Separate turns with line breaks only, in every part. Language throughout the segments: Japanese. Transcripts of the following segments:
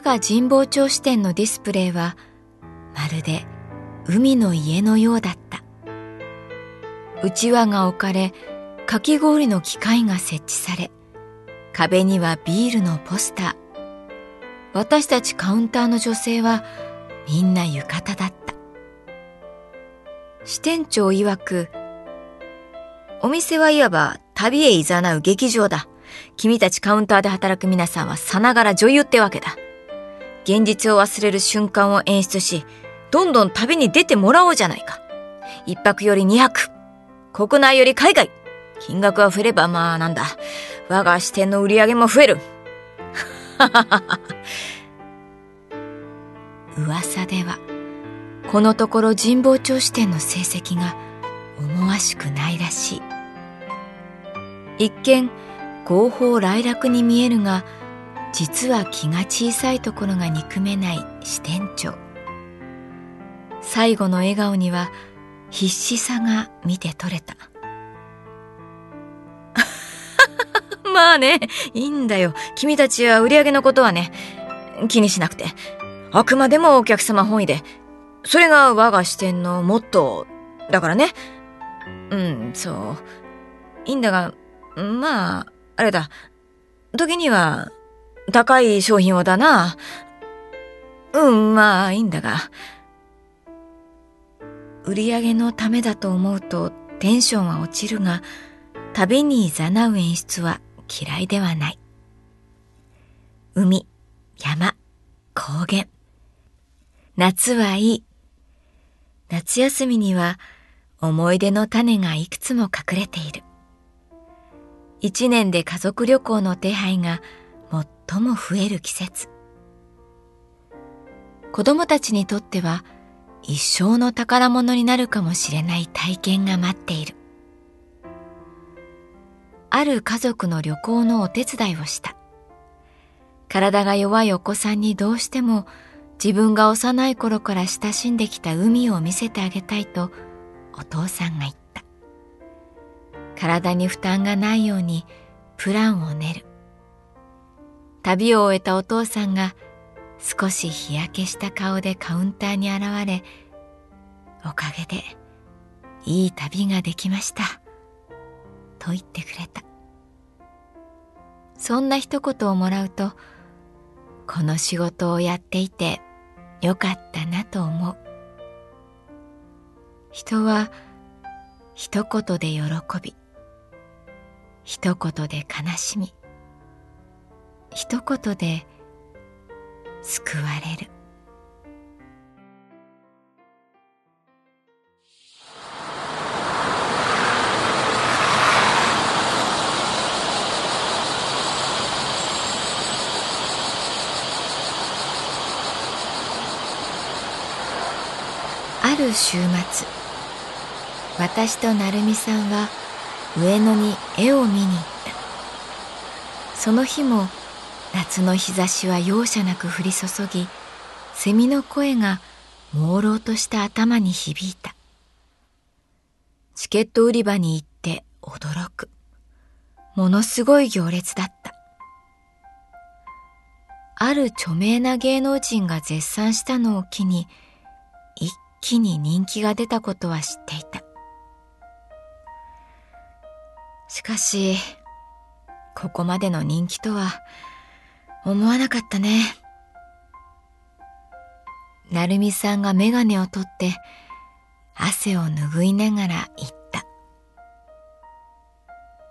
我が神保町支店のディスプレイはまるで海の家のようだったうちわが置かれかき氷の機械が設置され壁にはビールのポスター私たちカウンターの女性はみんな浴衣だった支店長曰くお店はいわば旅へ誘う劇場だ。君たちカウンターで働く皆さんはさながら女優ってわけだ。現実を忘れる瞬間を演出し、どんどん旅に出てもらおうじゃないか。一泊より二泊。国内より海外。金額は増えればまあなんだ。我が支店の売り上げも増える。噂では、このところ神保町支店の成績が思わしくないらしい。一見合法来楽に見えるが実は気が小さいところが憎めない支店長。最後の笑顔には必死さが見て取れた。まあねいいんだよ。君たちは売り上げのことはね気にしなくて。あくまでもお客様本位で。それが我が支店のモットーだからね。うんそう。いいんだがまあ、あれだ。時には、高い商品をだな。うん、まあ、いいんだが。売り上げのためだと思うとテンションは落ちるが、旅に誘う演出は嫌いではない。海、山、高原。夏はいい。夏休みには思い出の種がいくつも隠れている。一年で家族旅行の手配が最も増える季節。子供たちにとっては一生の宝物になるかもしれない体験が待っている。ある家族の旅行のお手伝いをした。体が弱いお子さんにどうしても自分が幼い頃から親しんできた海を見せてあげたいとお父さんが言った。体に負担がないようにプランを練る。旅を終えたお父さんが少し日焼けした顔でカウンターに現れ、おかげでいい旅ができました。と言ってくれた。そんな一言をもらうと、この仕事をやっていてよかったなと思う。人は一言で喜び、一言で悲しみ一言で救われる。ある週末私と成美さんは上野に絵を見に行った。その日も夏の日差しは容赦なく降り注ぎ蝉の声が朦朧とした頭に響いた。チケット売り場に行って驚く。ものすごい行列だった。ある著名な芸能人が絶賛したのを機に一気に人気が出たことは知っていた。しかしここまでの人気とは思わなかったね。成美さんが眼鏡を取って汗を拭いながら言った。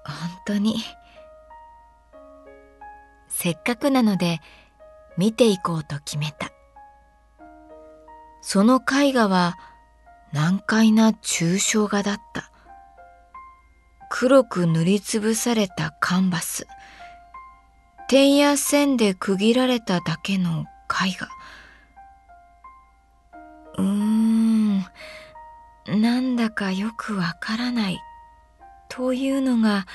本当に。せっかくなので見ていこうと決めた。その絵画は難解な抽象画だった。黒く塗りつぶされたカンバス。点や線で区切られただけの絵画。うーん、なんだかよくわからない、というのが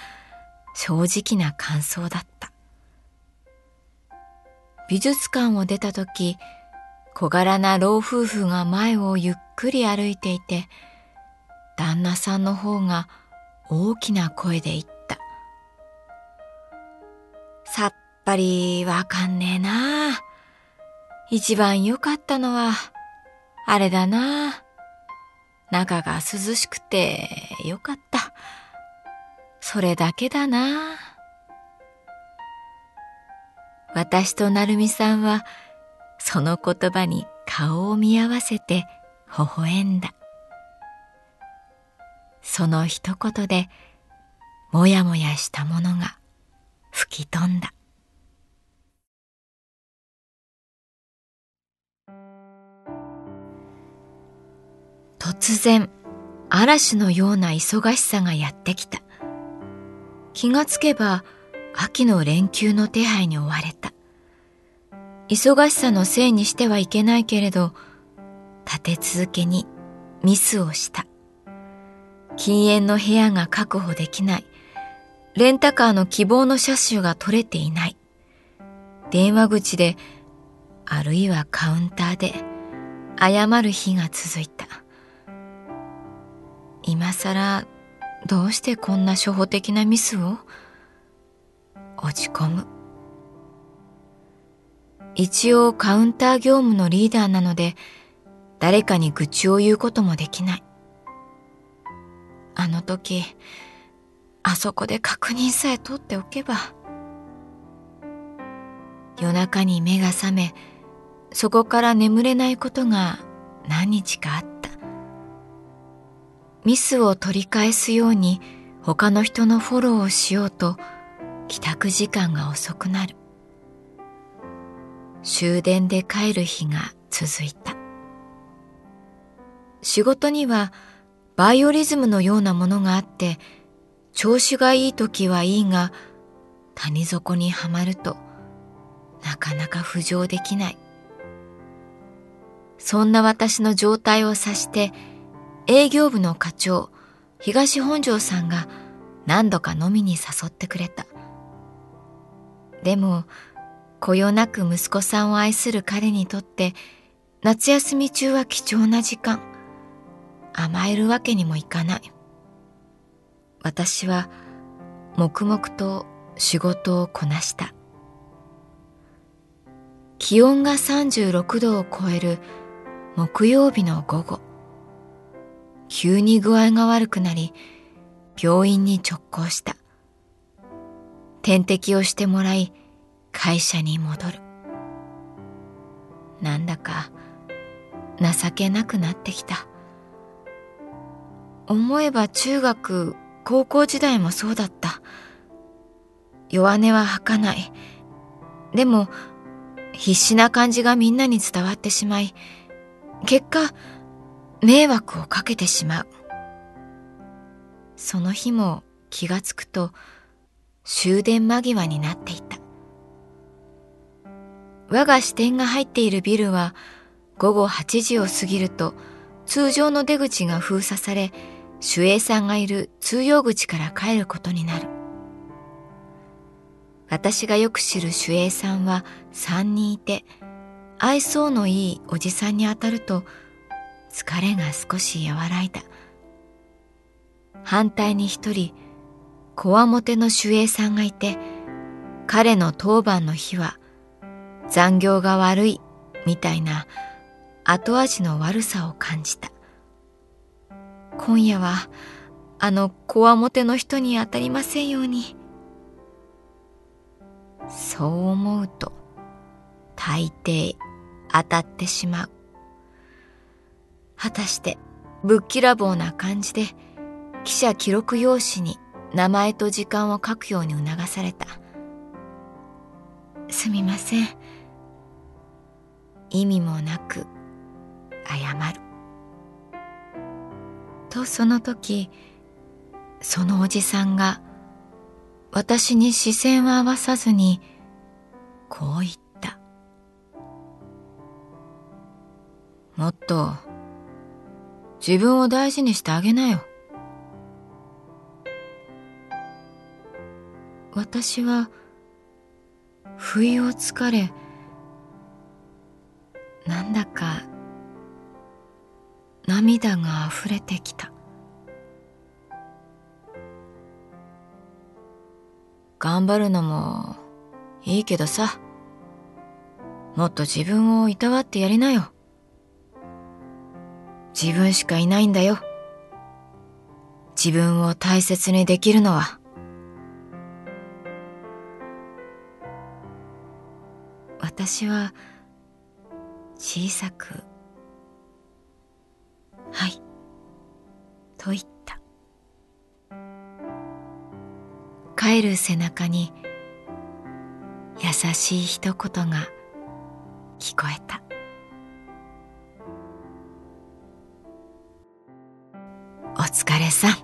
正直な感想だった。美術館を出た時、小柄な老夫婦が前をゆっくり歩いていて、旦那さんの方が大きな声で言ったぱりわかんねえな一番良かったのは、あれだな中が涼しくてよかった。それだけだな私と成美さんは、その言葉に顔を見合わせて微笑んだ。その一言で、もやもやしたものが吹き飛んだ。突然嵐のような忙しさがやってきた。気がつけば秋の連休の手配に追われた。忙しさのせいにしてはいけないけれど立て続けにミスをした。禁煙の部屋が確保できない。レンタカーの希望の車種が取れていない。電話口であるいはカウンターで謝る日が続いた。今更どうしてこんな初歩的なミスを？落ち込む。一応カウンター業務のリーダーなので誰かに愚痴を言うこともできない。あの時あそこで確認さえ取っておけば夜中に目が覚めそこから眠れないことが何日かあった。ミスを取り返すように他の人のフォローをしようと帰宅時間が遅くなる。終電で帰る日が続いた。仕事にはバイオリズムのようなものがあって調子がいい時はいいが谷底にはまるとなかなか浮上できない。そんな私の状態を察して営業部の課長、東本庄さんが何度か飲みに誘ってくれた。でも、こよなく息子さんを愛する彼にとって、夏休み中は貴重な時間。甘えるわけにもいかない。私は黙々と仕事をこなした。気温が36度を超える木曜日の午後。急に具合が悪くなり、病院に直行した。点滴をしてもらい、会社に戻る。なんだか情けなくなってきた。思えば中学、高校時代もそうだった。弱音は吐かない。でも、必死な感じがみんなに伝わってしまい、結果、迷惑をかけてしまう。その日も気がつくと終電間際になっていた。我が支店が入っているビルは午後8時を過ぎると通常の出口が封鎖され守衛さんがいる通用口から帰ることになる。私がよく知る守衛さんは三人いて、愛想のいいおじさんに当たると疲れが少し和らいだ。反対に一人、こわもての守衛さんがいて、彼の当番の日は残業が悪いみたいな後味の悪さを感じた。今夜はあのこわもての人に当たりませんように。そう思うと大抵当たってしまう。果たしてぶっきらぼうな感じで記者記録用紙に名前と時間を書くように促された。すみません。意味もなく謝る。とその時、そのおじさんが私に視線を合わさずにこう言った。もっと自分を大事にしてあげなよ。私は不意をつかれなんだか涙が溢れてきた。頑張るのもいいけどさ。もっと自分をいたわってやりなよ。自分しかいないんだよ。自分を大切にできるのは。私は小さく「はい」と言った。帰る背中に優しい一言が聞こえた。さん。